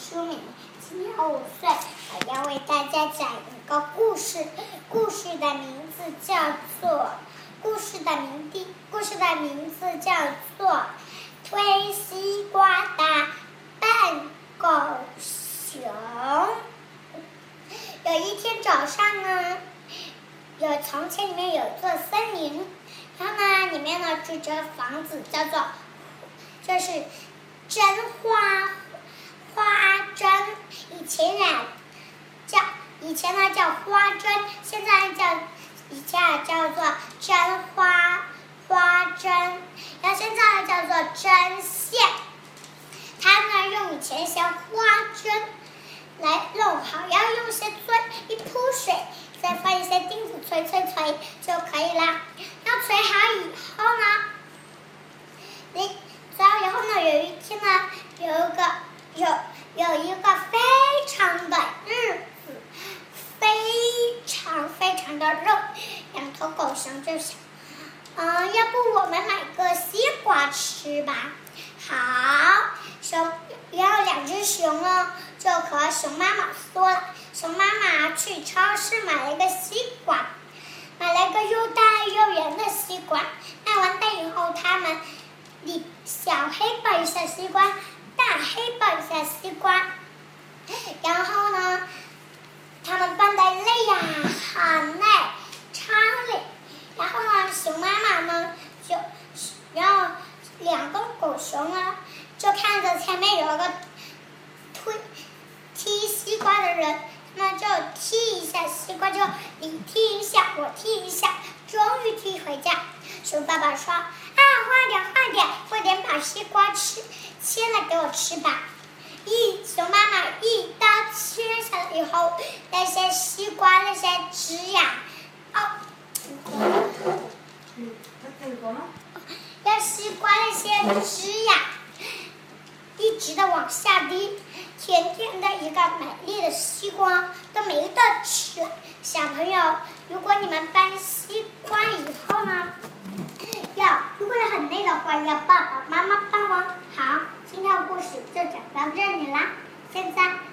书名，今年五岁，我要为大家讲一个故事。故事的名字叫做……故事的名的故事的名字叫做《推西瓜的笨狗熊》。有一天早上呢，有从前里面有一座森林，然后呢，里面呢住着房子，叫做就是真花。前呢叫以前呢叫花针，现在叫以前叫做针花花针，然后现在呢叫做针线。它呢用以前些花针来弄好，然后用一些砖一铺水，再放一些钉子锤锤锤就可以了。要锤好以后呢，你锤好以后呢，有一天呢有一个。有有一个非常的日子，非常非常的热，两头狗熊就想，嗯，要不我们买个西瓜吃吧？好，熊，然后两只熊呢就和熊妈妈说了，熊妈妈去超市买了一个西瓜，买了个又大又圆的西瓜，买完蛋以后，他们，你小黑抱一下西瓜。大黑抱一下西瓜，然后呢，他们搬的累呀，很累，超累。然后呢，熊妈妈呢，就，然后两个狗熊啊，就看着前面有个推踢西瓜的人，那就踢一下西瓜，就你踢一下，我踢一下，终于踢回家。熊爸爸说：“啊，快点，快点，快点把西瓜吃。”切了给我吃吧！一熊妈妈一刀切下来以后，那些西瓜那些枝呀，哦，要西瓜那些汁呀，一直的往下滴，甜甜的一个美丽的西瓜都没得吃。小朋友，如果你们搬西瓜以后呢，要如果很累的话，要爸爸妈妈帮忙。好。今天的故事就讲到这里啦，现在。